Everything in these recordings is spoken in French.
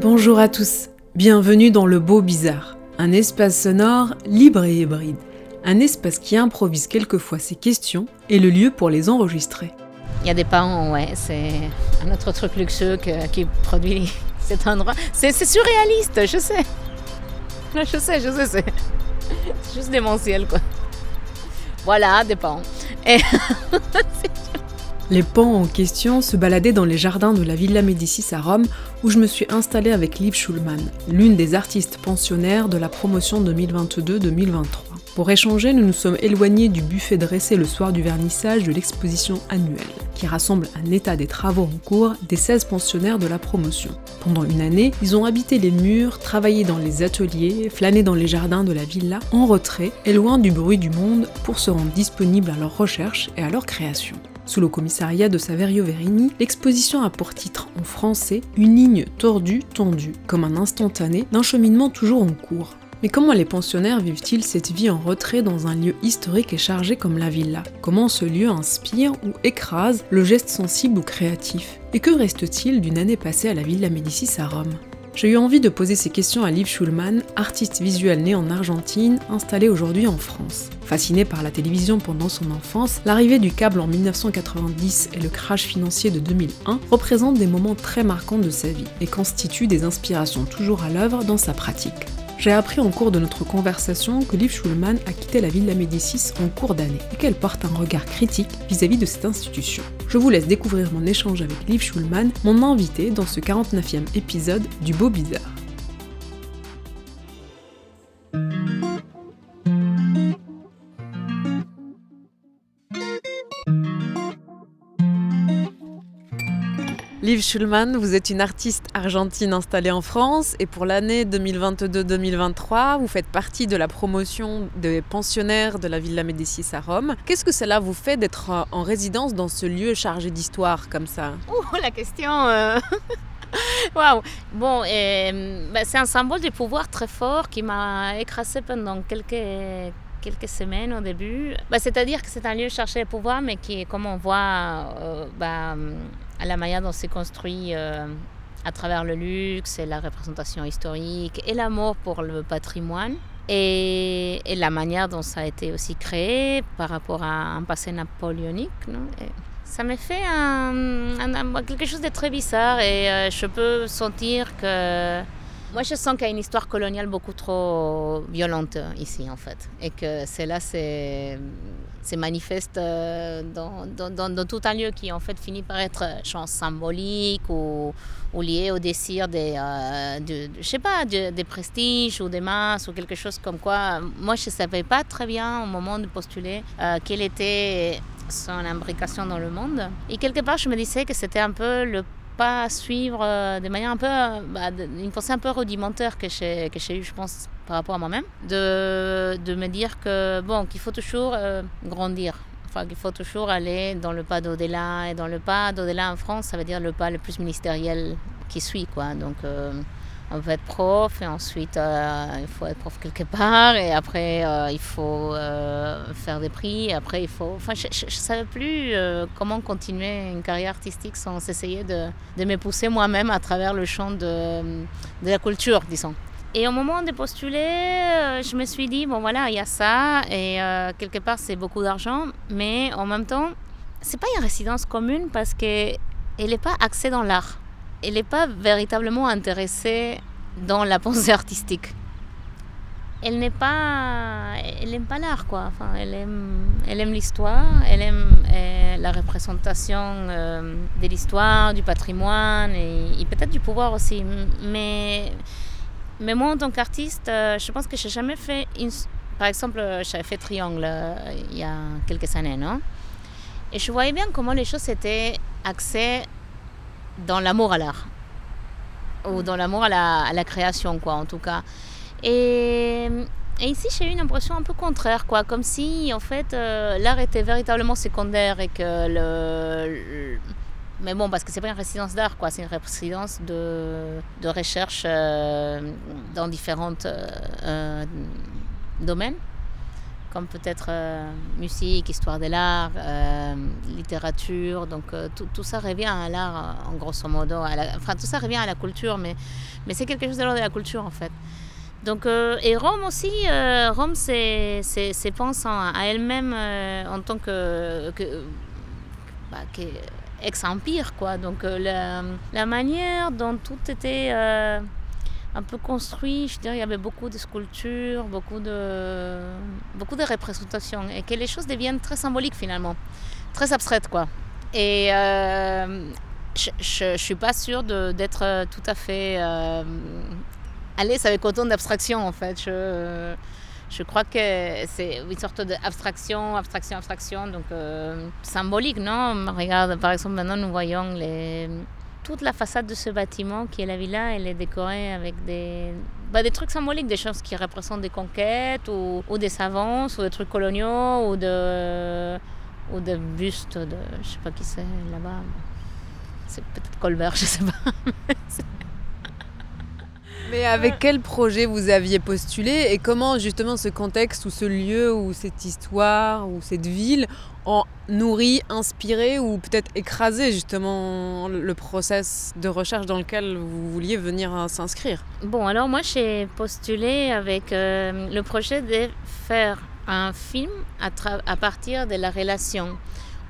Bonjour à tous. Bienvenue dans le Beau Bizarre, un espace sonore libre et hybride. Un espace qui improvise quelquefois ses questions et le lieu pour les enregistrer. Il y a des parents, ouais, c'est un autre truc luxueux qui produit cet endroit. C'est surréaliste, je sais. Je sais, je sais, c'est juste démentiel, quoi. Voilà, des parents. Et Les pans en question se baladaient dans les jardins de la Villa Médicis à Rome, où je me suis installée avec Liv Schulman, l'une des artistes pensionnaires de la promotion 2022-2023. Pour échanger, nous nous sommes éloignés du buffet dressé le soir du vernissage de l'exposition annuelle, qui rassemble un état des travaux en cours des 16 pensionnaires de la promotion. Pendant une année, ils ont habité les murs, travaillé dans les ateliers, flâné dans les jardins de la villa, en retrait et loin du bruit du monde pour se rendre disponibles à leurs recherches et à leur création. Sous le commissariat de Saverio Verini, l'exposition a pour titre en français Une ligne tordue, tendue, comme un instantané d'un cheminement toujours en cours. Mais comment les pensionnaires vivent-ils cette vie en retrait dans un lieu historique et chargé comme la villa? Comment ce lieu inspire ou écrase le geste sensible ou créatif? Et que reste-t-il d'une année passée à la Villa Médicis à Rome? J'ai eu envie de poser ces questions à Liv Schulman, artiste visuel né en Argentine, installée aujourd'hui en France. Fascinée par la télévision pendant son enfance, l'arrivée du câble en 1990 et le crash financier de 2001 représentent des moments très marquants de sa vie et constituent des inspirations toujours à l'œuvre dans sa pratique. J'ai appris en cours de notre conversation que Liv Schulman a quitté la Villa Médicis en cours d'année et qu'elle porte un regard critique vis-à-vis de cette institution. Je vous laisse découvrir mon échange avec Liv Schulman, mon invité dans ce 49e épisode du Beau Bizarre. Liv Schulman, vous êtes une artiste argentine installée en France et pour l'année 2022-2023, vous faites partie de la promotion des pensionnaires de la Villa Médicis à Rome. Qu'est-ce que cela vous fait d'être euh, en résidence dans ce lieu chargé d'histoire comme ça? Ouh, la question. euh, Waouh! Bon, euh, bah, c'est un symbole de pouvoir très fort qui m'a écrasé pendant quelques, semaines au début. Bah, C'est-à-dire que c'est un lieu cherché de pouvoir, mais qui, comme on voit euh, bah, à la manière dont c'est construit euh, à travers le luxe et la représentation historique et l'amour pour le patrimoine. Et, la manière dont ça a été aussi créé par rapport à un passé napoléonique. ça me fait quelque chose de très bizarre et euh, je peux sentir que... Moi, je sens qu'il y a une histoire coloniale beaucoup trop violente ici, en fait. Et que cela c'est manifeste euh, dans, tout un lieu qui, en fait, finit par être, je pense, symbolique ou, lié au désir des, euh, de, je sais pas, de- des prestiges ou des masses ou quelque chose comme quoi. Moi, je ne savais pas très bien au moment de postuler euh, quelle était son imbrication dans le monde. Et quelque part, je me disais que c'était un peu le pas suivre euh, de manière un peu, euh, bah, une pensée un peu rudimentaire que j'ai que j'ai eu, je pense, par rapport à moi-même, de, de me dire que bon, qu'il faut toujours euh, grandir. Enfin, qu'il faut toujours aller dans le pas d'au-delà. Et dans le pas d'au-delà en France, ça veut dire le pas le plus ministériel qui suit, quoi. Donc, on peut être prof et ensuite euh, il faut être prof quelque part et après euh, il faut euh, faire des prix après il faut enfin je ne savais plus comment continuer une carrière artistique sans essayer de, de me pousser moi-même à travers le champ de, de la culture disons. Et au moment de postuler je me suis dit bon voilà il y a ça et quelque part c'est beaucoup d'argent mais en même temps c'est pas une résidence commune parce que elle n'est pas axée dans l'art elle n'est pas véritablement intéressée dans la pensée artistique. Elle n'est pas, elle aime pas l'art quoi. Enfin, elle aime, elle aime l'histoire, elle aime euh, la représentation euh, de l'histoire, du patrimoine et, peut-être du pouvoir aussi. Mais, mais moi en tant qu'artiste, euh, je pense que j'ai jamais fait une, par exemple, j'avais fait Triangle il y a quelques années, non? Et je voyais bien comment les choses étaient axées dans l'amour à l'art. Ou dans l'amour à la, à la création, quoi, en tout cas. Et, et ici, j'ai eu une impression un peu contraire, quoi, comme si, en fait, euh, l'art était véritablement secondaire et que le, le- mais bon, parce que c'est pas une résidence d'art, quoi, c'est une résidence de, de recherche euh, dans différents domaines, comme peut-être euh, musique, histoire de l'art, euh, littérature. Donc euh, tout, tout ça revient à l'art, en grosso modo. enfin, tout ça revient à la culture, mais, mais c'est quelque chose de l'ordre de la culture, en fait. Donc, et Rome aussi, Rome, c'est, c'est, pensant à elle-même en tant que, que, bah, que ex-empire, quoi. Donc, la, la manière dont tout était un peu construit, je dirais, il y avait beaucoup de sculptures, beaucoup de, beaucoup de représentations, et que les choses deviennent très symboliques finalement, très abstraites, quoi. Et euh, je, je suis pas sûre d'être tout à fait euh, à l'aise avec autant d'abstraction, en fait. Je, je crois que c'est une sorte d'abstraction, abstraction, abstraction, donc euh, symbolique, non? Regarde, par exemple, maintenant nous voyons les, toute la façade de ce bâtiment qui est la villa, elle est décorée avec des, bah, des trucs symboliques, des choses qui représentent des conquêtes ou, des avances ou des trucs coloniaux ou de, ou des bustes de, je sais pas qui c'est là-bas. C'est peut-être Colbert, je sais pas. Mais avec quel projet vous aviez postulé et comment justement ce contexte ou ce lieu ou cette histoire ou cette ville ont nourri, inspiré ou peut-être écrasé justement le process de recherche dans lequel vous vouliez venir à s'inscrire? Bon, alors moi j'ai postulé avec euh, le projet de faire un film à partir de la relation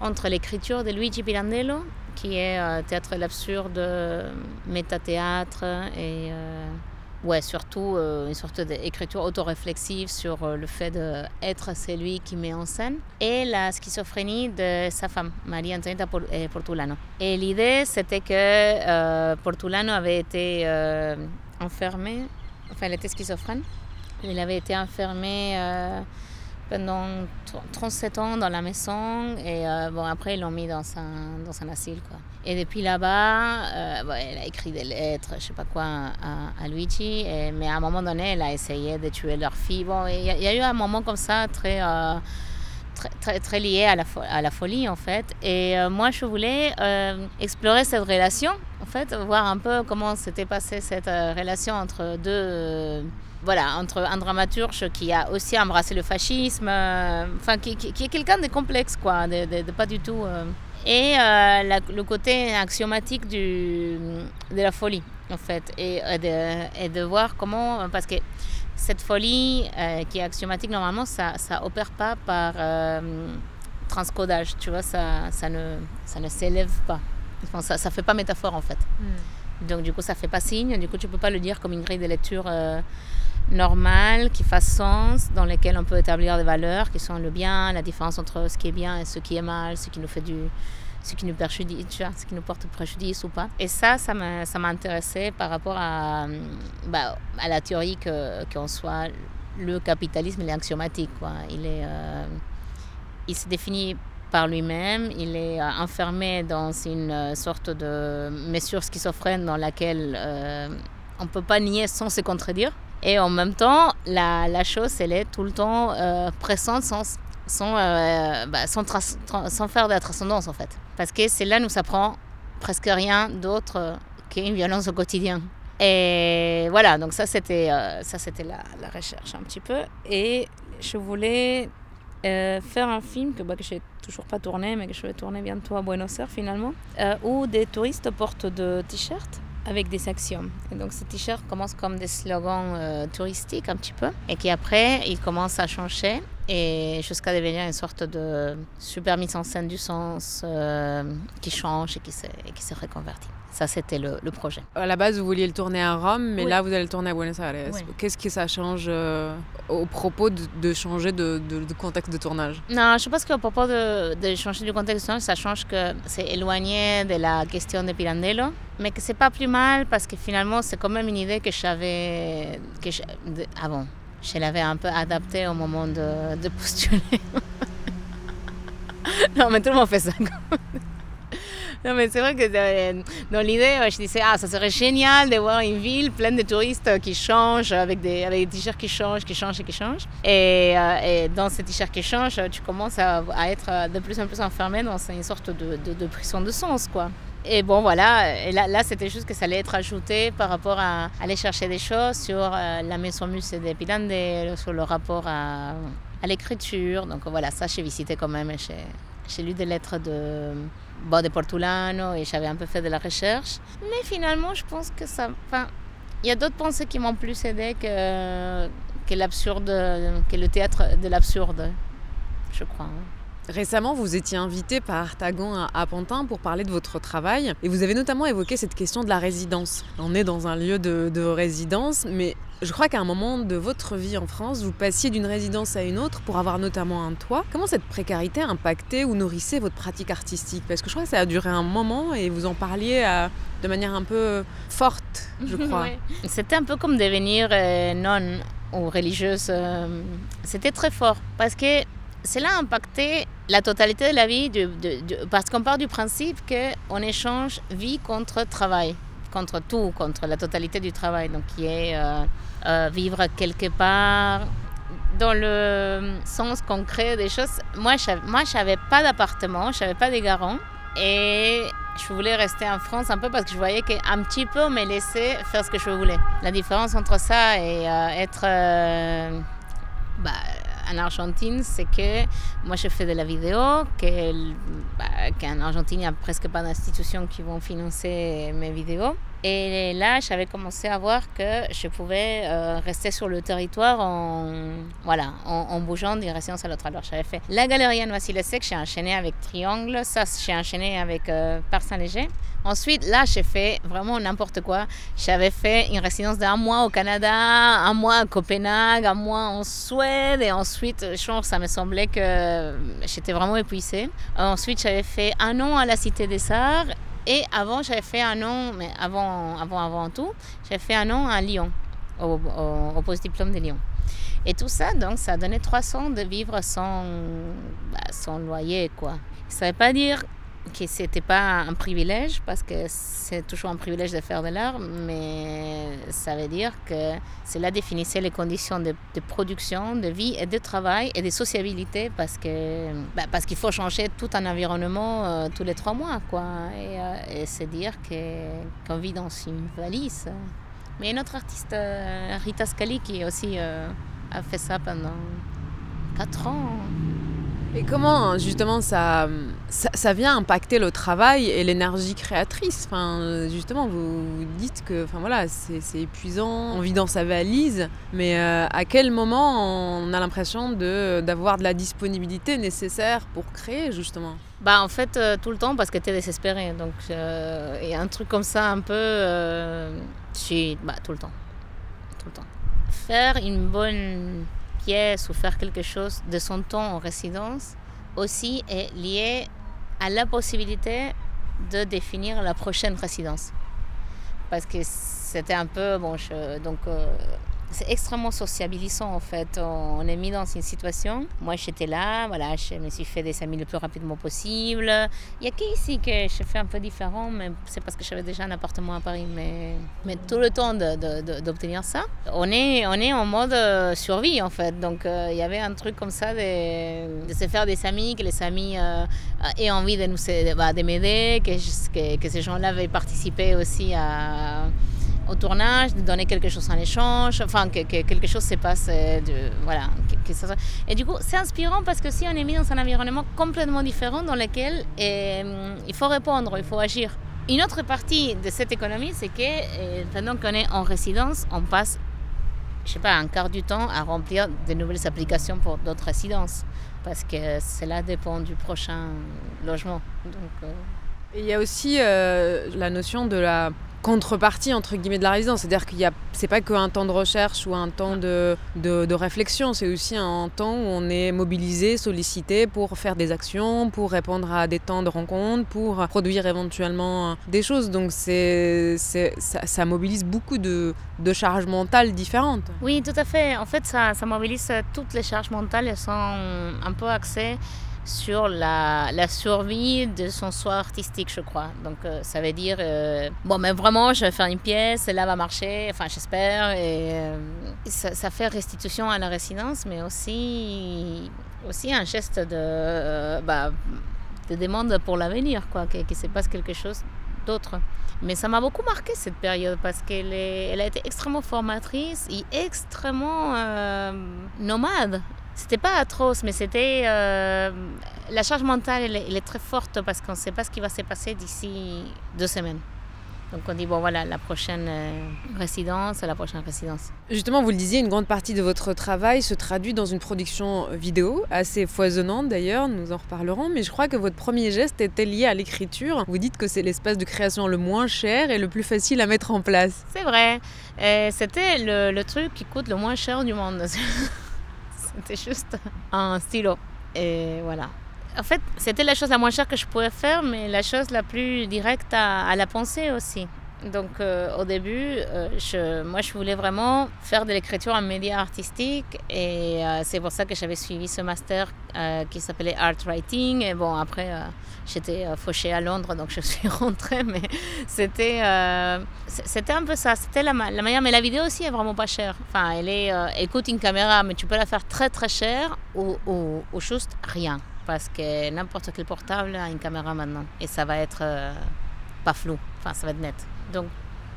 entre l'écriture de Luigi Pirandello, qui est euh, théâtre de l'absurde, métathéâtre et euh, ouais, surtout euh, une sorte d'écriture autoréflexive sur euh, le fait d'être celui qui met en scène, et la schizophrénie de sa femme, Maria Antonietta eh, Portulano. Et l'idée, c'était que euh, Portulano avait été euh, enfermé, enfin, elle était schizophrène, il avait été enfermé euh, pendant tr- 37 ans dans la maison et euh, bon après ils l'ont mis dans un, dans un asile quoi. Et depuis là-bas, euh, elle a écrit des lettres, je sais pas quoi, à, à Luigi, mais à un moment donné, elle a essayé de tuer leur fille. Bon, il y, a- eu un moment comme ça très, euh, très, très, très lié à la, à la folie en fait. Et moi, je voulais explorer cette relation, en fait, voir un peu comment s'était passée cette relation entre deux voilà, entre un dramaturge qui a aussi embrassé le fascisme, euh, enfin qui, qui- qui est quelqu'un de complexe, quoi, de, de- de pas du tout. euh, et euh, la- le côté axiomatique du, de la folie, en fait, et, de, et de voir comment, parce que cette folie euh, qui est axiomatique, normalement, ça ça opère pas par euh, transcodage, tu vois, ça, ça ne, ça ne s'élève pas. Enfin, ça ne fait pas métaphore, en fait. Donc du coup, ça fait pas signe. Du coup, tu peux pas le dire comme une grille de lecture euh, normale, qui fasse sens, dans laquelle on peut établir des valeurs qui sont le bien, la différence entre ce qui est bien et ce qui est mal, ce qui nous fait du, ce qui nous préjudice, ce qui nous porte préjudice ou pas. Et ça, ça intéressé par rapport à, euh, bah, à la théorie qu'en soit le capitalisme, il est axiomatique, quoi. Il est, euh, il se définit par lui-même, il est euh, enfermé dans une euh, sorte de mesure schizophrène dans laquelle euh, on ne peut pas nier sans se contredire. Et en même temps, la, la chose, elle est tout le temps euh, présente sans, sans, euh, bah, sans, faire de la transcendance, en fait. Parce que celle-là nous apprend presque rien d'autre qu'une violence au quotidien. Et voilà, donc ça, c'était euh, ça, c'était la, la recherche un petit peu. Et je voulais faire un film que, bah, que j'ai toujours pas tourné, mais que je vais tourner bientôt à Buenos Aires finalement, où des touristes portent de t-shirts avec des axiomes. Et donc ces t-shirts commencent comme des slogans euh, touristiques un petit peu, et qui après ils commencent à changer et jusqu'à devenir une sorte de super mise en scène du sens euh, qui change et qui se, et qui se reconvertit. Ça c'était le, le projet. À la base, vous vouliez le tourner à Rome, mais Oui. là, vous allez le tourner à Buenos Aires. Oui. Qu'est-ce que ça change euh, au propos de, de changer de, de- de contexte de tournage? Non, je pense qu'à propos de, de changer du contexte, ça change que c'est éloigné de la question de Pirandello, mais que c'est pas plus mal parce que finalement c'est quand même une idée que j'avais de- avant. Je l'avais un peu adaptée au moment de, de postuler. non, mais tout le monde fait ça. Non, mais c'est vrai que dans, dans l'idée, je disais, ah, ça serait génial de voir une ville pleine de touristes qui changent, avec des, t-shirts qui changent, qui changent et qui changent. Et, euh, et dans ces t-shirts qui changent, tu commences à, à, être de plus en plus enfermé dans une sorte de, de, de prison de sens, quoi. Et bon, voilà, et là, c'était juste que ça allait être ajouté par rapport à aller chercher des choses sur euh, la maison musée de Pilandel, sur le rapport à, l'écriture. Donc voilà, ça, j'ai visité quand même. J'ai lu des lettres de, bon, de Portulano et j'avais un peu fait de la recherche. Mais finalement, je pense que ça. Enfin, il y a d'autres pensées qui m'ont plus aidé que, que l'absurde, que le théâtre de l'absurde, je crois. hein. Récemment, vous étiez invité par Artagan à, Pantin pour parler de votre travail et vous avez notamment évoqué cette question de la résidence. On est dans un lieu de, de résidence, mais je crois qu'à un moment de votre vie en France, vous passiez d'une résidence à une autre pour avoir notamment un toit. Comment cette précarité impactait ou nourrissait votre pratique artistique? Parce que je crois que ça a duré un moment et vous en parliez à- de manière un peu forte, je crois. Ouais. C'était un peu comme devenir euh, nonne ou religieuse. euh, C'était très fort parce que cela a impacté la totalité de la vie parce qu'on part du principe qu'on échange vie contre travail, contre tout, contre la totalité du travail, donc qui est euh, euh, vivre quelque part dans le sens concret des choses. Moi, je n'avais pas d'appartement, je n'avais pas de garant. Et je voulais rester en France un peu parce que je voyais qu'un petit peu on me laissait faire ce que je voulais. La différence entre ça et euh, être euh, bah, en Argentine, c'est que moi je fais de la vidéo, bah, qu'en Argentine il n'y a presque pas d'institutions qui vont financer mes vidéos. Et là, j'avais commencé à voir que je pouvais euh, rester sur le territoire en, voilà, en, bougeant d'une résidence à l'autre. Alors, j'avais fait la galerie Anne Vassilesek, j'ai enchaîné avec Triangle, ça, j'ai enchaîné avec euh, Par Saint-Léger. Ensuite, là, j'ai fait vraiment n'importe quoi. J'avais fait une résidence d'un mois au Canada, un mois à Copenhague, un mois en Suède. Et ensuite, pense, ça me semblait que j'étais vraiment épuisée. Ensuite, j'avais fait un an à la Cité des Arts. Et avant, j'avais fait un an, mais avant, avant, avant tout, j'avais fait un an à Lyon, au, au, post-diplôme de Lyon. Et tout ça, donc, ça donné 300 de vivre sans, bah, sans loyer, quoi. Ça veut pas dire que c'était pas un privilège, parce que c'est toujours un privilège de faire de l'art, mais ça veut dire que cela définissait les conditions de, production, de vie et de travail et de sociabilité, parce que bah, parce qu'il faut changer tout un environnement euh, tous les trois mois, quoi. Et, euh, et c'est dire qu'on vit dans une valise. Mais une autre artiste, euh, Rita Scali, qui aussi euh, a fait ça pendant quatre ans. Et comment justement ça, ça, vient impacter le travail et l'énergie créatrice? Enfin, Justement, vous, dites que enfin, voilà, c'est épuisant, on vit dans sa valise, mais euh, à quel moment on a l'impression d'avoir de, la disponibilité nécessaire pour créer justement? Bah en fait euh, tout le temps parce que tu es désespéré. Donc euh, et un truc comme ça un peu euh, si bah tout le temps. Tout le temps. Faire une bonne ou faire quelque chose de son temps en résidence aussi est lié à la possibilité de définir la prochaine résidence. Parce que c'était un peu bon je- donc euh, c'est extrêmement sociabilisant en fait. On est mis dans une situation. Moi j'étais là, voilà, je me suis fait des amis le plus rapidement possible. Il y a qu'ici que je fais un peu différent, mais c'est parce que j'avais déjà un appartement à Paris. Mais, mais tout le temps d'obtenir ça, on est, on est en mode euh, survie en fait. Donc euh, il y avait un truc comme ça de, de se faire des amis, que les amis euh, aient envie de nous de, bah, de m'aider, que, que, que ces gens-là veuillent participer aussi à au tournage, de donner quelque chose en échange, enfin que, que quelque chose se passe, euh, de, voilà. Et du coup, c'est inspirant parce que si on est mis dans un environnement complètement différent dans lequel euh, il faut répondre, il faut agir. Une autre partie de cette économie, c'est que euh, pendant qu'on est en résidence, on passe, je sais pas, un quart du temps à remplir de nouvelles applications pour d'autres résidences, parce que cela dépend du prochain logement. Il y a aussi la notion de la contrepartie entre guillemets de la résidence, c'est-à-dire qu'il y a, c'est pas qu'un temps de recherche ou un temps de, de, réflexion, c'est aussi un temps où on est mobilisé, sollicité pour faire des actions, pour répondre à des temps de rencontres, pour produire éventuellement des choses. Donc c'est, ça, ça mobilise beaucoup de, de charges mentales différentes. Oui, tout à fait. En fait, ça, ça mobilise toutes les charges mentales. Elles sont un peu axées sur la, la, survie de son soir artistique, je crois. Donc euh, ça veut dire, euh, bon, mais vraiment, je vais faire une pièce, et là va marcher, enfin j'espère, et euh, ça, ça, fait restitution à la résidence, mais aussi, aussi un geste de, bah, de demande pour l'avenir, quoi, qu'il se passe quelque chose d'autre. Mais ça m'a beaucoup marqué cette période parce qu'elle elle a été extrêmement formatrice et extrêmement nomade. C'était pas atroce, mais c'était. Euh, la charge mentale, elle, elle, est très forte parce qu'on ne sait pas ce qui va se passer d'ici deux semaines. Donc on dit, bon voilà, la prochaine euh, résidence, la prochaine résidence. Justement, vous le disiez, une grande partie de votre travail se traduit dans une production vidéo, assez foisonnante d'ailleurs, nous en reparlerons, mais je crois que votre premier geste était lié à l'écriture. Vous dites que c'est l'espace de création le moins cher et le plus facile à mettre en place. C'est vrai, et c'était le, le truc qui coûte le moins cher du monde. C'était juste un stylo. Et voilà. En fait, c'était la chose la moins chère que je pouvais faire, mais la chose la plus directe à, à la pensée aussi. Donc euh, au début, euh, moi je voulais vraiment faire de l'écriture en média artistique et euh, c'est pour ça que j'avais suivi ce master qui s'appelait Art Writing. Et bon, après j'étais fauchée à Londres donc je suis rentrée, mais c'était c'était un peu ça, c'était la, manière. Mais la vidéo aussi est vraiment pas chère. Enfin, elle, est, coûte une caméra, mais tu peux la faire très très chère ou, ou, ou juste rien. Parce que n'importe quel portable a une caméra maintenant et ça va être pas flou, enfin ça va être net. Donc,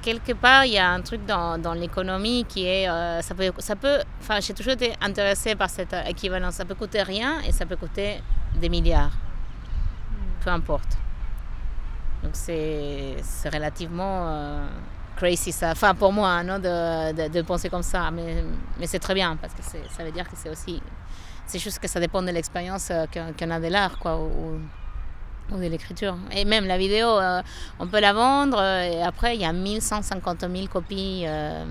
quelque part, il y a un truc dans, dans l'économie qui est. Euh, ça peut. Ça peut enfin, j'ai toujours été intéressée par cette équivalence. Ça peut coûter rien et ça peut coûter des milliards. Peu importe. Donc, c'est relativement. Euh, crazy ça, enfin pour moi, non, de, de, penser comme ça, mais, mais c'est très bien parce que ça veut dire que c'est aussi, c'est juste que ça dépend de l'expérience qu'on qu a de l'art, quoi, ou de l'écriture. Et même la vidéo, euh, on peut la vendre euh, et après il y a 1150 000 copies euh,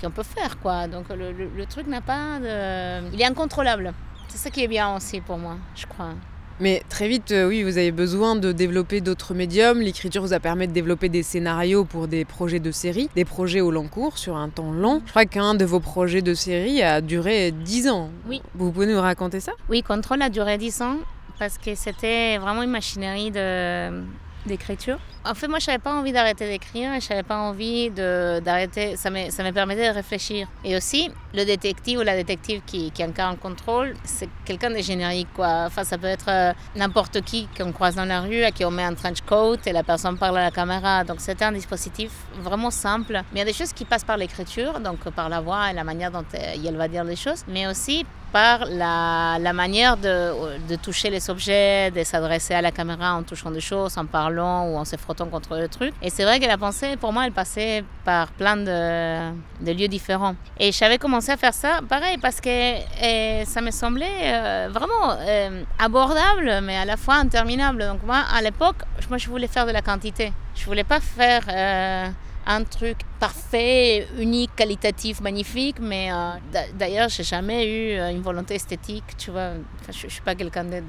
qu'on peut faire. Quoi. Donc le, le, le truc n'a pas de... Il est incontrôlable. C'est ça qui est bien aussi pour moi, je crois. Mais très vite, oui, vous avez besoin de développer d'autres médiums. L'écriture vous a permis de développer des scénarios pour des projets de série, des projets au long cours sur un temps long. Je crois qu'un de vos projets de série a duré 10 ans. Oui. Vous pouvez nous raconter ça? Oui, Contrôle a duré 10 ans parce que c'était vraiment une machinerie de d'écriture. En fait, moi, je n'avais pas envie d'arrêter d'écrire et je n'avais pas envie d'arrêter. Ça me, ça me permettait de réfléchir. Et aussi, le détective ou la détective qui, qui incarne le contrôle, c'est quelqu'un de générique. Quoi. Enfin, ça peut être euh, n'importe qui qu'on croise dans la rue, à qui on met un trench coat et la personne parle à la caméra. Donc, c'était un dispositif vraiment simple. Mais il y a des choses qui passent par l'écriture, donc par la voix et la manière dont elle va dire les choses, mais aussi la, manière de, toucher les objets, de s'adresser à la caméra en touchant des choses, en parlant ou en se frottant contre le truc. Et c'est vrai que la pensée, pour moi, elle passait par plein de, lieux différents. Et j'avais commencé à faire ça, pareil, parce que et, ça me semblait euh, vraiment euh, abordable, mais à la fois interminable. Donc moi, à l'époque, moi, je voulais faire de la quantité. Je voulais pas faire... Euh, un truc parfait, unique, qualitatif, magnifique, mais euh, d'ailleurs, j'ai jamais eu une volonté esthétique, tu vois. Je, je suis pas quelqu'un de,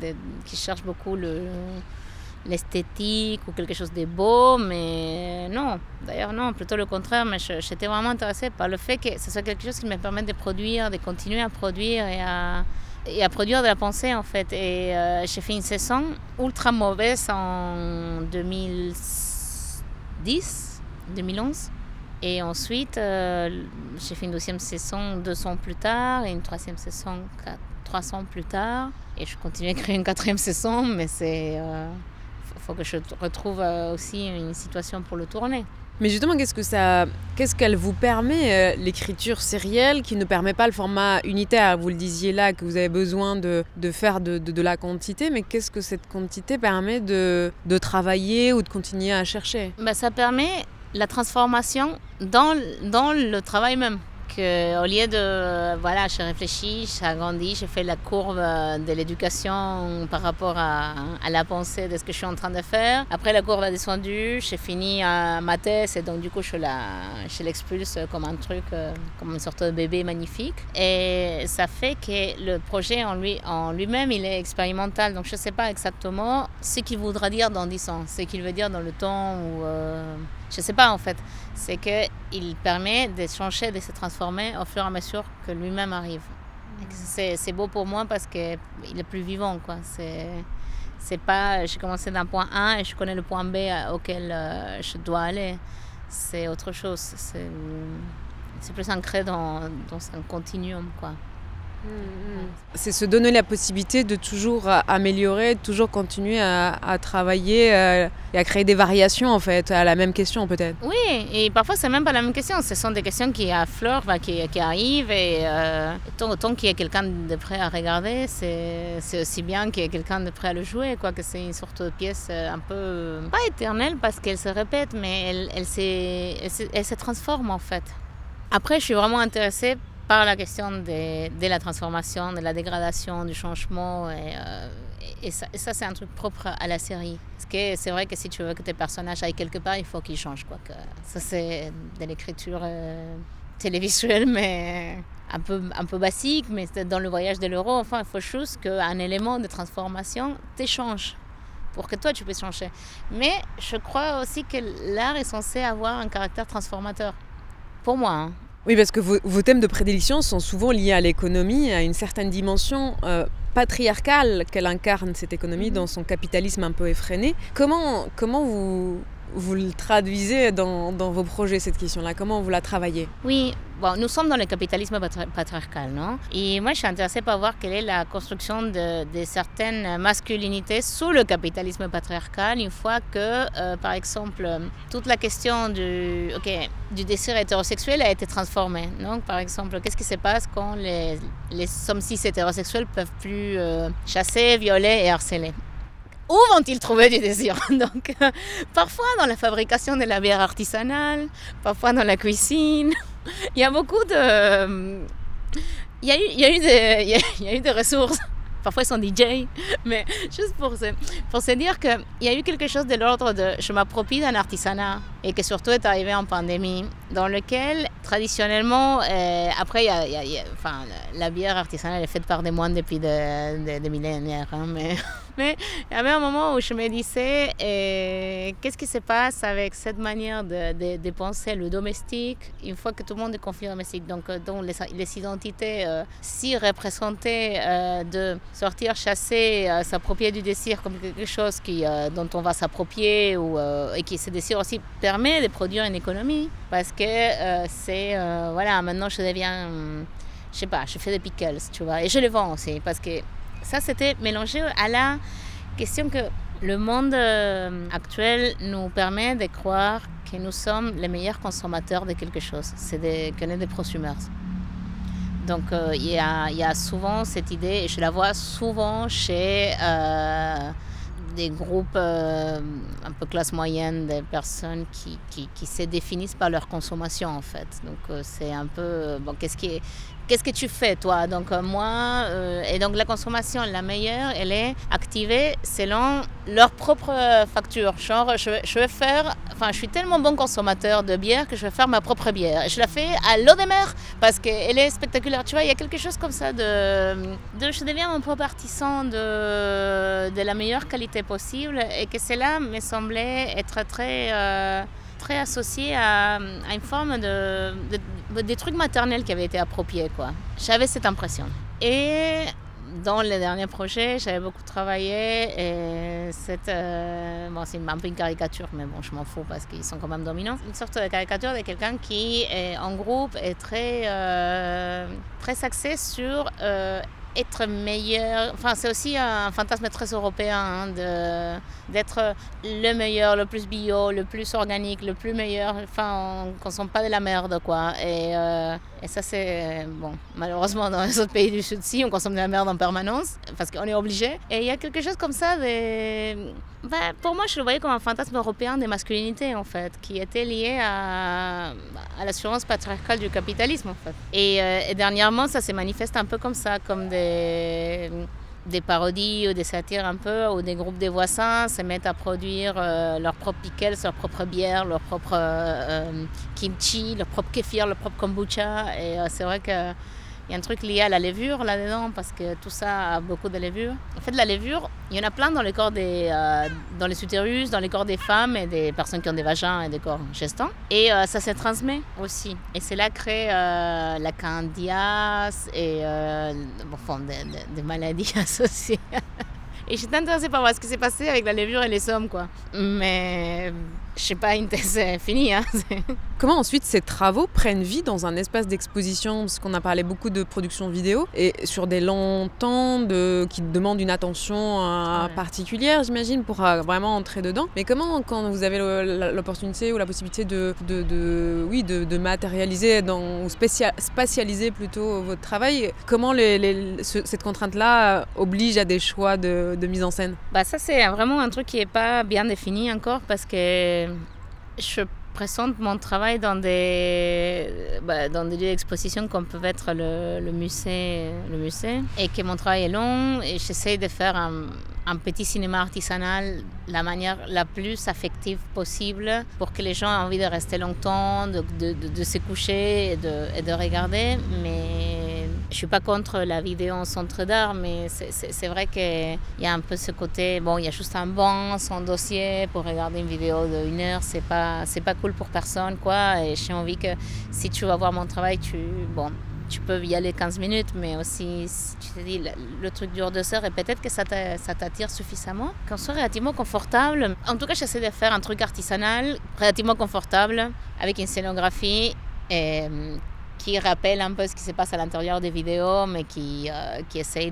qui cherche beaucoup le l'esthétique ou quelque chose de beau, mais non, d'ailleurs non, plutôt le contraire, mais j'étais vraiment intéressée par le fait que ce soit quelque chose qui me permette de produire, de continuer à produire et à, à produire de la pensée en fait. Et euh, j'ai fait une saison ultra mauvaise en 2010, 2011. Et ensuite, euh, j'ai fait une deuxième saison deux ans plus tard et une troisième saison quatre, trois ans plus tard. Et je continue à écrire une quatrième saison, mais c'est... Euh, faut que je retrouve euh, aussi une situation pour le tourner. Mais justement, qu'est-ce que ça, qu'est-ce qu'elle vous permet, l'écriture sérielle, qui ne permet pas le format unitaire? Vous le disiez là, que vous avez besoin de, de faire de, de, de, la quantité, mais qu'est-ce que cette quantité permet de, de travailler ou de continuer à chercher? Ben, Ça permet la transformation dans, dans le travail même au lieu de, voilà, j'ai réfléchi, j'ai agrandi, j'ai fait la courbe de l'éducation par rapport à, à, la pensée de ce que je suis en train de faire. Après, la courbe a descendu, j'ai fini euh, ma thèse et donc du coup, je, la, je l'expulse comme un truc, euh, comme une sorte de bébé magnifique. Et ça fait que le projet en, lui, en lui-même, il est expérimental. Donc je ne sais pas exactement ce qu'il voudra dire dans 10 ans, ce qu'il veut dire dans le temps où... Euh, je ne sais pas en fait. C'est qu'il permet de changer, de se transformer au fur et à mesure que lui-même arrive. C'est c'est beau pour moi parce qu'il est plus vivant. quoi. C'est c'est pas j'ai commencé d'un point A et je connais le point B auquel euh, je dois aller. C'est autre chose. C'est c'est plus ancré dans, dans un continuum. quoi. C'est se donner la possibilité de toujours euh, améliorer, de toujours continuer à, travailler euh, et à créer des variations en fait à la même question peut-être. Oui, et parfois c'est même pas la même question. Ce sont des questions qui affleurent, qui, qui arrivent et euh, tant, tant qu'il y a quelqu'un de prêt à regarder, c'est aussi bien qu'il y ait quelqu'un de prêt à le jouer, quoi. Que c'est une sorte de pièce euh, un peu pas éternelle parce qu'elle se répète, mais elle, elle, elle, elle se transforme en fait. Après, je suis vraiment intéressée par la question de, la transformation, de la dégradation, du changement. Et, euh, et- ça, c'est un truc propre à la série. Parce que c'est vrai que si tu veux que tes personnages aillent quelque part, il faut qu'ils changent. Quoi. Que ça, c'est de l'écriture euh, télévisuelle, mais un peu, un peu basique. Mais dans le voyage de l'euro, enfin, il faut juste qu'un élément de transformation t'échange pour que toi, tu puisses changer. Mais je crois aussi que l'art est censé avoir un caractère transformateur. Pour moi. hein. Oui, parce que vos, vos thèmes de prédilection sont souvent liés à l'économie, à une certaine dimension euh, patriarcale qu'elle incarne, cette économie, Mhm. dans son capitalisme un peu effréné. Comment, comment vous, vous le traduisez dans, vos projets, cette question-là. Comment vous la travaillez? Oui, bon, nous sommes dans le capitalisme patri- patriarcal, non? Et moi, je suis intéressée par voir quelle est la construction de, certaines masculinités sous le capitalisme patriarcal, une fois que, euh, par exemple, toute la question du, ok, du désir hétérosexuel a été transformée. Donc, par exemple, qu'est-ce qui se passe quand les, les hommes cis hétérosexuels peuvent plus euh, chasser, violer et harceler? Où vont-ils trouver du désir Donc, euh, parfois dans la fabrication de la bière artisanale, parfois dans la cuisine. Il y a beaucoup de. Il y a eu, il y a eu, il y a eu des ressources. Parfois, ils sont DJ. Mais juste pour se, pour se dire qu'il y a eu quelque chose de l'ordre de je m'approprie d'un artisanat et que surtout est arrivé en pandémie, dans lequel traditionnellement, euh, après, y y a- enfin, la bière artisanale est faite par des moines depuis des, millénaires. hein, mais, il y avait un moment où je me disais euh, qu'est-ce qui se passe avec cette manière de, penser le domestique une fois que tout le monde est confié au domestique? Donc, euh, donc les, identités si représentées de sortir chasser, s'approprier du désir comme quelque chose qui, dont on va s'approprier ou, et qui ce désir aussi de produire une économie parce que euh, c'est euh, voilà maintenant je deviens je sais pas je fais des pickles tu vois et je les vends aussi parce que ça c'était mélangé à la question que le monde euh, actuel nous permet de croire que nous sommes les meilleurs consommateurs de quelque chose. C'est qu'on est des prosumers. Donc il y, a, y a souvent cette idée, et je la vois souvent chez des groupes euh, un peu classe moyenne, des personnes qui, qui, qui se définissent par leur consommation en fait. Donc euh, c'est un peu, euh, bon, qu'est-ce qui est, qu'est-ce que tu fais toi? Donc euh, moi, euh, et donc la consommation la meilleure, elle est activée selon leur propre euh, facture. Genre, je, je vais faire, enfin, je suis tellement bon consommateur de bière que je vais faire ma propre bière. Je la fais à l'eau de mer parce qu'elle est spectaculaire. Tu vois, il y a quelque chose comme ça de, je deviens mon propre artisan de, la meilleure qualité possible et que cela me semblait être très associé à, une forme de, de- des trucs maternels qui avaient été appropriés quoi. J'avais cette impression. Et dans les derniers projets, j'avais beaucoup travaillé et c'est euh, bon, c'est un peu une caricature, mais bon, je m'en fous parce qu'ils sont quand même dominants. Une sorte de caricature de quelqu'un qui est en groupe est très euh, très axé sur euh, être meilleur. Enfin, c'est aussi un fantasme très européen hein, d'être le meilleur, le plus bio, le plus organique, le plus meilleur. Enfin, on ne consomme pas de la merde, quoi. Et, euh, et ça, c'est bon. Malheureusement, dans les autres pays du Sud, si on consomme de la merde en permanence parce qu'on est obligé. Et il y a quelque chose comme ça. De... Bah, pour moi, je le voyais comme un fantasme européen des masculinités, en fait, qui était lié à, à l'assurance patriarcale du capitalisme, en fait. Et, euh, dernièrement, ça se manifeste un peu comme ça, comme des des parodies ou des satires un peu, où des groupes de voisins se mettent à produire euh, leurs propres pickles, leur propre bière, leur propre euh, euh, kimchi, leur propre kéfir, leur propre kombucha. Et euh, c'est vrai que il y a un truc lié à la levure là-dedans parce que tout ça a beaucoup de levure. En fait, la levure, il y en a plein dans les corps des, euh, dans les utérus, dans les corps des femmes et des personnes qui ont des vagins et des corps gestants. Et euh, ça se transmet aussi. Et c'est là que crée euh, la candidiase et bon, des, des maladies associées. Et j'étais intéressée par voir ce qui s'est passé avec la levure et les sommes, quoi. Mais je sais pas, une thèse finie. Hein. Comment ensuite ces travaux prennent vie dans un espace d'exposition? Parce qu'on a parlé beaucoup de production vidéo et sur des longs temps de, qui demandent une attention euh, particulière, j'imagine, pour euh, vraiment entrer dedans. Mais comment, quand vous avez l'opportunité ou la possibilité de, de, oui, de, matérialiser dans, ou spatialiser plutôt votre travail, comment les, cette contrainte-là oblige à des choix de, mise en scène? Bah Ça, c'est vraiment un truc qui n'est pas bien défini encore parce que je présente mon travail dans des, bah, dans des lieux d'exposition comme peut être le, musée, le musée, et que mon travail est long, et j'essaie de faire un, petit cinéma artisanal la manière la plus affective possible pour que les gens aient envie de rester longtemps, de, de, de, de se coucher et de, et de regarder, mais je suis pas contre la vidéo en centre d'art, mais c'est vrai qu'il y a un peu ce côté, bon, il y a juste un banc, son dossier pour regarder une vidéo d'une heure, c'est pas, c'est pas cool pour personne, quoi. Et j'ai envie que si tu vas voir mon travail, tu, bon, tu peux y aller 15 minutes, mais aussi, si tu te dis, le, truc dure deux heures, et peut-être que ça t'attire suffisamment, qu'on soit relativement confortable. En tout cas, j'essaie de faire un truc artisanal, relativement confortable, avec une scénographie et qui rappelle un peu ce qui se passe à l'intérieur des vidéos, mais qui, euh, qui essaye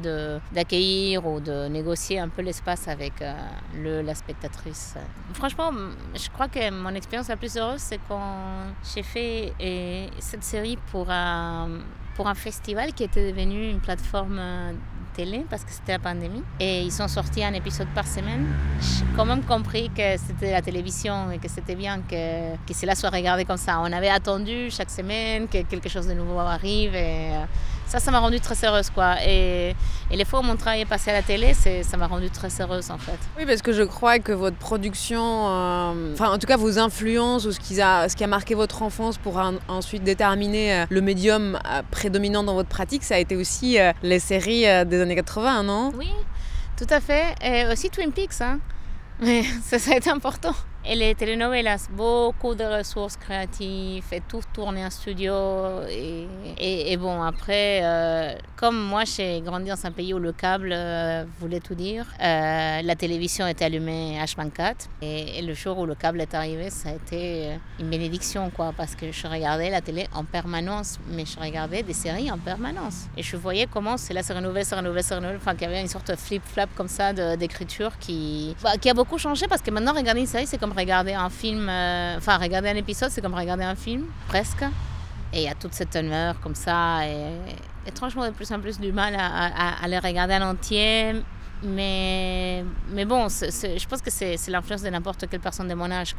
d'accueillir ou de négocier un peu l'espace avec euh, le, la spectatrice. Franchement, je crois que mon expérience la plus heureuse, c'est quand j'ai fait cette série pour un, pour un festival qui était devenu une plateforme télé parce que c'était la pandémie. Et ils sont sortis un épisode par semaine. J'ai quand même compris que c'était la télévision et que c'était bien que, que cela soit regardé comme ça. On avait attendu chaque semaine que quelque chose de nouveau arrive euh, ça, ça m'a rendu très heureuse. Quoi. Et, et les fois où mon travail est passé à la télé, ça m'a rendu très heureuse en fait. Oui, parce que je crois que votre production, euh, enfin en tout cas vos influences ou ce qui a, ce qui a marqué votre enfance pour ensuite déterminer euh, le médium prédominant dans votre pratique, ça a été aussi les séries des années 80, non? Oui, tout à fait. Et aussi Twin Peaks, hein. Mais ça, ça a été important. Et les telenovelas, beaucoup de ressources créatives et tout tourné en studio. Et, et, bon, après, euh, comme moi j'ai grandi dans un pays où le câble euh, voulait tout dire, euh, la télévision était allumée H24. Et, le jour où le câble est arrivé, ça a été une bénédiction, quoi, parce que je regardais la télé en permanence, mais je regardais des séries en permanence. Et je voyais comment cela se renouvelle, se renouvelle, se renouvelle. Enfin, qu'il y avait une sorte de flip-flap comme ça d'écriture qui, bah, qui a beaucoup changé parce que maintenant, regarder une série, c'est comme regarder un film, euh, enfin regarder un épisode, c'est comme regarder un film, presque. Et il y a toute cette teneur comme ça. Et, étrangement, de plus en plus du mal à, à, à les regarder en entier. Mais, mais bon, je pense que c'est l'influence de n'importe quelle personne de mon âge.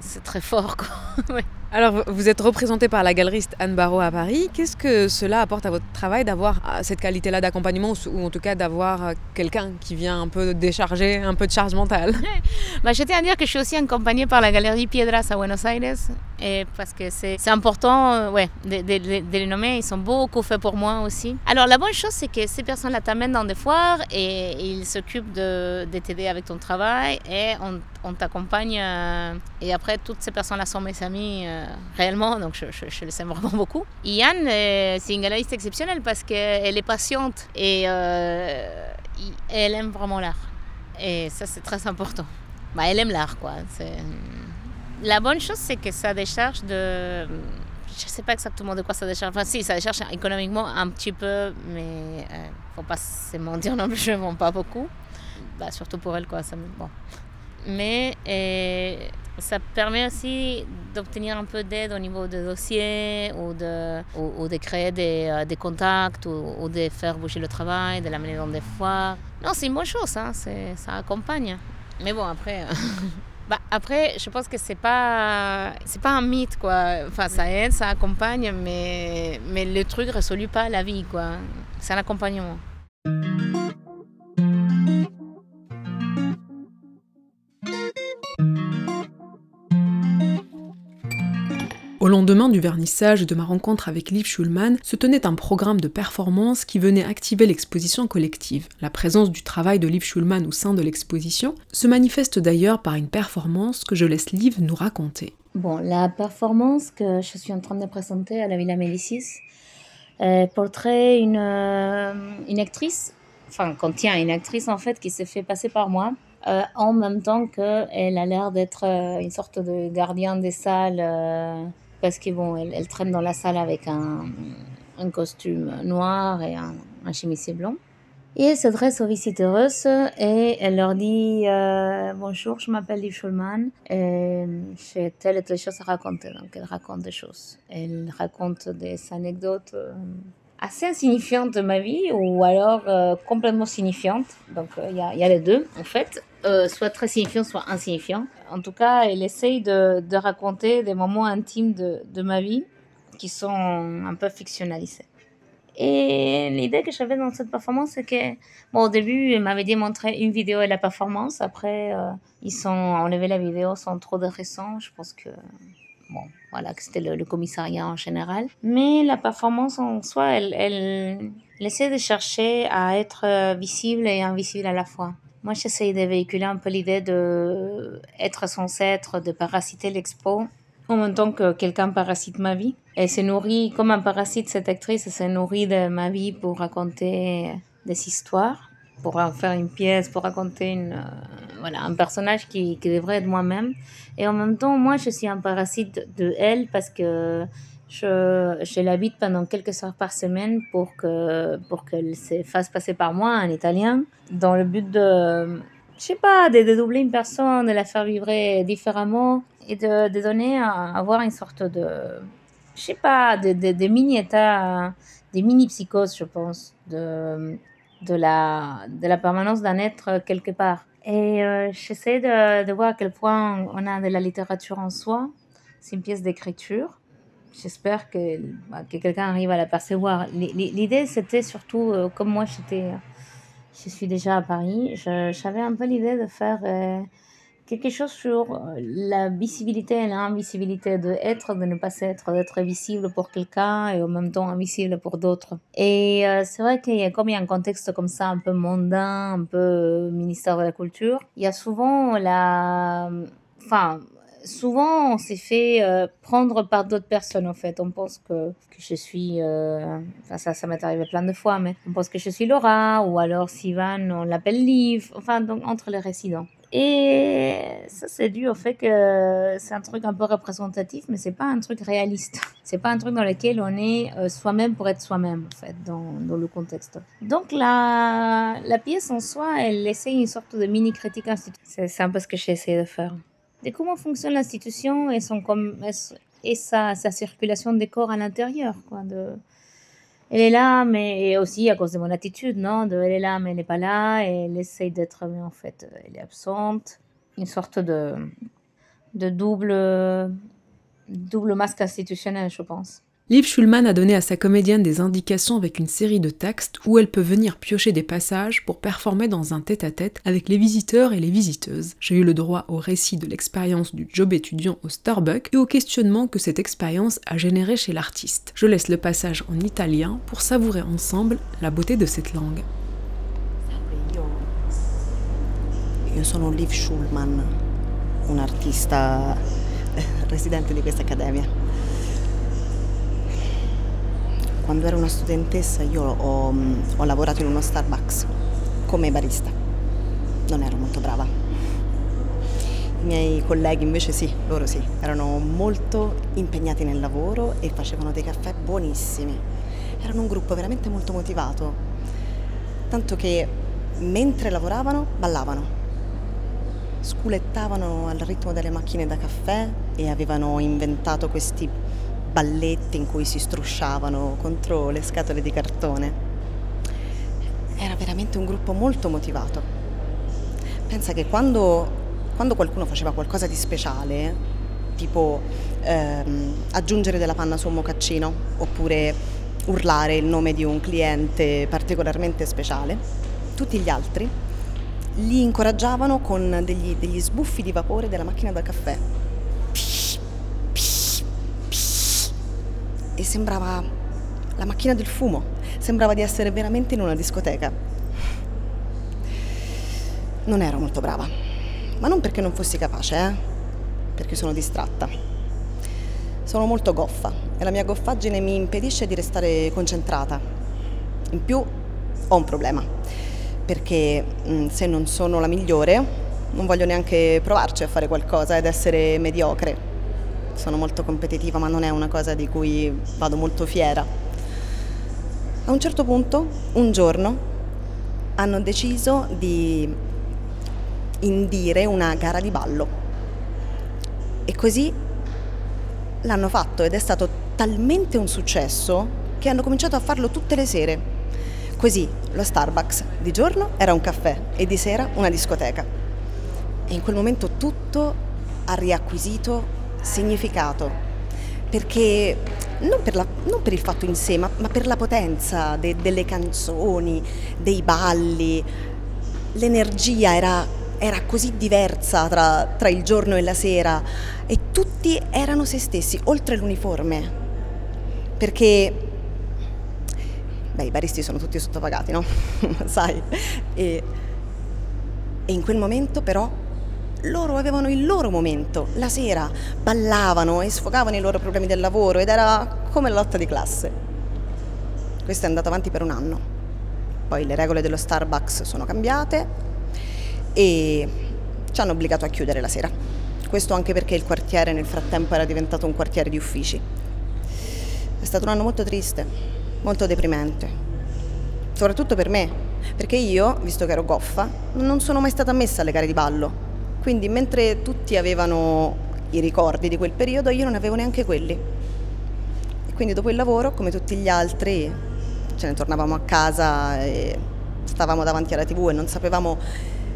C'est très fort. Quoi. Alors, vous êtes représenté par la galeriste Anne Barrault à Paris. Qu'est-ce que cela apporte à votre travail d'avoir euh, cette qualité-là d'accompagnement ou en tout cas d'avoir euh, quelqu'un qui vient un peu décharger un peu de charge mentale? Bah, Je tiens à dire que je suis aussi accompagnée par la galerie Piedras à Buenos Aires et parce que c'est important euh, ouais, de, de, les nommer. Ils sont beaucoup faits pour moi aussi. Alors, la bonne chose, c'est que ces personnes-là t'amènent dans des et ils s'occupent de, de t'aider avec ton travail et on, on t'accompagne. et après, toutes ces personnes-là sont mes amis euh, réellement, donc je, les aime vraiment beaucoup. Yann, euh, c'est une galeriste exceptionnelle parce qu'elle est patiente et euh, elle aime vraiment l'art. Et ça, c'est très important. Bah, elle aime l'art, quoi. La bonne chose, c'est que ça décharge de. Je ne sais pas exactement de quoi ça décharge. Enfin, si, ça décharge économiquement un petit peu, mais euh, faut pas se mentir non plus, je ne vends pas beaucoup. Bah, surtout pour elle, quoi. Ça, bon. Mais ça permet aussi d'obtenir un peu d'aide au niveau des dossiers ou de, ou, de créer des, euh, des contacts ou, de faire bouger le travail, de l'amener dans des foires. Non, c'est une bonne chose, hein, ça accompagne. Mais bon, après, bah, après je pense que c'est pas, c'est pas un mythe, quoi. Enfin, ça aide, ça accompagne, mais, mais le truc ne résout pas la vie, quoi. C'est un accompagnement. Lendemain du vernissage de ma rencontre avec Liv Schulman, se tenait un programme de performance qui venait activer l'exposition collective. La présence du travail de Liv Schulman au sein de l'exposition se manifeste d'ailleurs par une performance que je laisse Liv nous raconter. Bon, la performance que je suis en train de présenter à la Villa Médicis euh, portrait une, euh, une actrice, enfin contient une actrice en fait qui s'est fait passer par moi euh, en même temps qu'elle a l'air d'être euh, une sorte de gardien des salles euh, parce que bon, elle, traîne dans la salle avec un, costume noir et un, un chemisier blanc. Et elle s'adresse aux visiteuses et elle leur dit euh, Bonjour, je m'appelle Liv Schulman et j'ai telle et telle chose à raconter. Donc elle raconte des choses. Elle raconte des anecdotes assez insignifiantes de ma vie ou alors euh, complètement signifiantes. Donc il y, a les deux en fait. Euh, soit très signifiant, soit insignifiant. En tout cas, elle essaye de, raconter des moments intimes de, ma vie qui sont un peu fictionnalisés. Et l'idée que j'avais dans cette performance, c'est que, bon, au début, elle m'avait dit montrer une vidéo et la performance. Après, euh, ils sont enlevé la vidéo sans trop de raisons. Je pense que, bon, voilà, que c'était le, commissariat en général. Mais la performance en soi, elle, elle, elle essaie de chercher à être visible et invisible à la fois. Moi, j'essaye de véhiculer un peu l'idée de être censé être, de parasiter l'expo, en même temps que quelqu'un parasite ma vie. Elle se nourrit, comme un parasite, cette actrice, elle se nourrit de ma vie pour raconter des histoires, pour en faire une pièce, pour raconter une, euh, voilà, un personnage qui devrait être moi-même. Et en même temps, moi, je suis un parasite de elle parce que je, je l'habite pendant quelques heures par semaine pour que pour qu'elle se fasse passer par moi en italien, dans le but de, je sais pas, de dédoubler une personne, de la faire vibrer différemment et de, donner à avoir une sorte de, je sais pas, de, de, de mini état, des mini psychoses, je pense, de de la de la permanence d'un être quelque part. Et euh, j'essaie de, de voir à quel point on a de la littérature en soi. C'est une pièce d'écriture j'espère que, bah, que quelqu'un arrive à la percevoir. L'idée, c'était surtout, euh, comme moi, j'étais, je suis déjà à Paris, j'avais un peu l'idée de faire euh, quelque chose sur euh, la visibilité et l'invisibilité, de être, de ne pas être, d'être visible pour quelqu'un et en même temps invisible pour d'autres. Et c'est vrai qu'il y a comme il y a un contexte comme ça, un peu mondain, un peu ministère de la culture, il y a souvent la... Enfin, souvent on s'est fait euh, prendre par d'autres personnes en fait. On pense que, que je suis, euh, enfin ça, ça m'est arrivé plein de fois, mais on pense que je suis Laura ou alors Sivan, on l'appelle Liv, enfin donc entre les résidents. Et ça c'est dû au fait que c'est un truc un peu représentatif, mais c'est pas un truc réaliste. C'est pas un truc dans lequel on est euh, soi-même pour être soi-même en fait dans, dans le contexte. Donc la, la pièce en soi, elle essaie une sorte de mini critique institutionnelle. C'est un peu ce que j'ai essayé de faire de comment fonctionne l'institution et, son, et sa, sa, circulation des corps à l'intérieur. Quoi, de, elle est là, mais aussi à cause de mon attitude, non de, Elle est là, mais elle n'est pas là, et elle essaye d'être, mais en fait, elle est absente. Une sorte de, de double, double masque institutionnel, je pense. Liv Schulman a donné à sa comédienne des indications avec une série de textes où elle peut venir piocher des passages pour performer dans un tête-à-tête -tête avec les visiteurs et les visiteuses. J'ai eu le droit au récit de l'expérience du job étudiant au Starbucks et au questionnement que cette expérience a généré chez l'artiste. Je laisse le passage en italien pour savourer ensemble la beauté de cette langue. Liv Schulman, questa accademia. Quando ero una studentessa io ho, ho, lavorato in uno Starbucks come barista. Non ero molto brava. I miei colleghi invece sì, loro sì, erano molto impegnati nel lavoro e facevano dei caffè buonissimi. Erano un gruppo veramente molto motivato, tanto che mentre lavoravano ballavano, sculettavano al ritmo delle macchine da caffè e avevano inventato questi balletti in cui si strusciavano contro le scatole di cartone. Era veramente un gruppo molto motivato. Pensa che quando, quando qualcuno faceva qualcosa di speciale, tipo ehm, aggiungere della panna su un mocaccino oppure urlare il nome di un cliente particolarmente speciale, tutti gli altri li incoraggiavano con degli, degli sbuffi di vapore della macchina da caffè e sembrava la macchina del fumo, sembrava di essere veramente in una discoteca. Non ero molto brava, ma non perché non fossi capace, eh? perché sono distratta. Sono molto goffa e la mia goffaggine mi impedisce di restare concentrata. In più ho un problema, perché mh, mm, se non sono la migliore non voglio neanche provarci a fare qualcosa ed essere mediocre. Sono molto competitiva, ma non è una cosa di cui vado molto fiera. A un certo punto, un giorno, hanno deciso di indire una gara di ballo. E così l'hanno fatto ed è stato talmente un successo che hanno cominciato a farlo tutte le sere. Così lo Starbucks di giorno era un caffè e di sera una discoteca. E in quel momento tutto ha riacquisito significato, perché non per, la, non per il fatto in sé, ma, ma per la potenza de, delle canzoni, dei balli, l'energia era, era così diversa tra, tra il giorno e la sera e tutti erano se stessi, oltre l'uniforme, perché beh, i baristi sono tutti sottopagati, no? Sai? E, e in quel momento però loro avevano il loro momento, la sera ballavano e sfogavano i loro problemi del lavoro ed era come la lotta di classe. Questo è andato avanti per un anno. Poi le regole dello Starbucks sono cambiate e ci hanno obbligato a chiudere la sera. Questo anche perché il quartiere nel frattempo era diventato un quartiere di uffici. È stato un anno molto triste, molto deprimente, soprattutto per me, perché io, visto che ero goffa, non sono mai stata messa alle gare di ballo quindi mentre tutti avevano i ricordi di quel periodo, io non avevo neanche quelli. E quindi dopo il lavoro, come tutti gli altri, ce ne tornavamo a casa e stavamo davanti alla tv e non sapevamo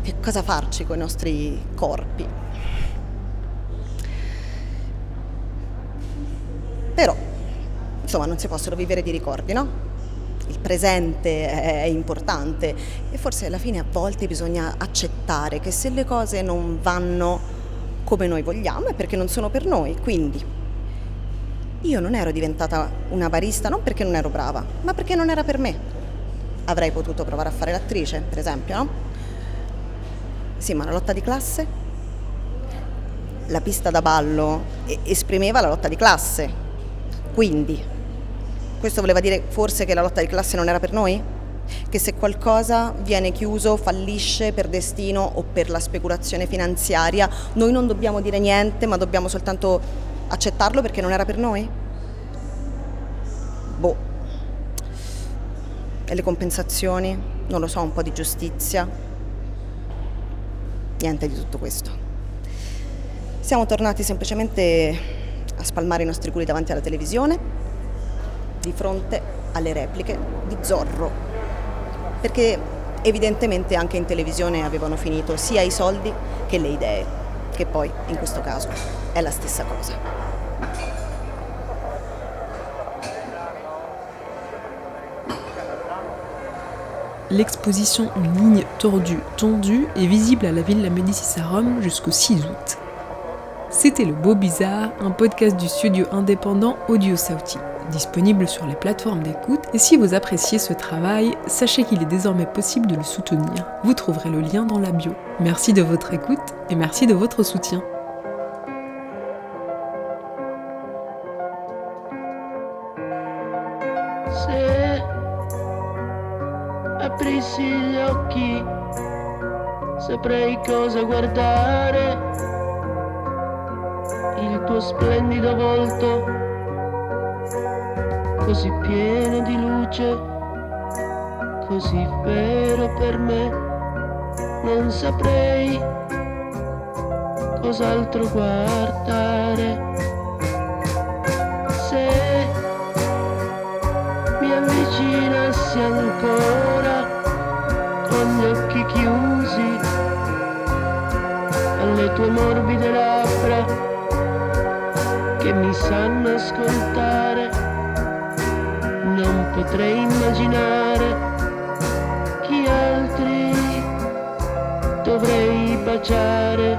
che cosa farci con i nostri corpi. Però, insomma, non si possono vivere di ricordi, no? Il presente è importante e forse alla fine a volte bisogna accettare che se le cose non vanno come noi vogliamo è perché non sono per noi. Quindi io non ero diventata una barista non perché non ero brava, ma perché non era per me. Avrei potuto provare a fare l'attrice, per esempio, no? Sì, ma la lotta di classe? La pista da ballo esprimeva la lotta di classe. Quindi questo voleva dire forse che la lotta di classe non era per noi? Che se qualcosa viene chiuso, fallisce per destino o per la speculazione finanziaria, noi non dobbiamo dire niente, ma dobbiamo soltanto accettarlo perché non era per noi? Boh. E le compensazioni? Non lo so, un po' di giustizia? Niente di tutto questo. Siamo tornati semplicemente a spalmare i nostri culi davanti alla televisione di fronte alle repliche di Zorro, perché evidentemente anche in televisione avevano finito sia i soldi che le idee, che poi in questo caso è la stessa cosa. L'exposition ligne tordue, tendue est visible à la Villa Médicis à Rome jusqu'au 6 août. C'était Le Beau Bizarre, un podcast du studio indépendant Audio Sauti disponible sur les plateformes d'écoute. Et si vous appréciez ce travail, sachez qu'il est désormais possible de le soutenir. Vous trouverez le lien dans la bio. Merci de votre écoute et merci de votre soutien. Il tuo splendido volto così pieno di luce, così vero per me, non saprei cos'altro guardare. Se mi avvicinassi ancora con gli occhi chiusi alle tue morbide labbra che mi sanno ascoltare non potrei immaginare chi altri dovrei baciare.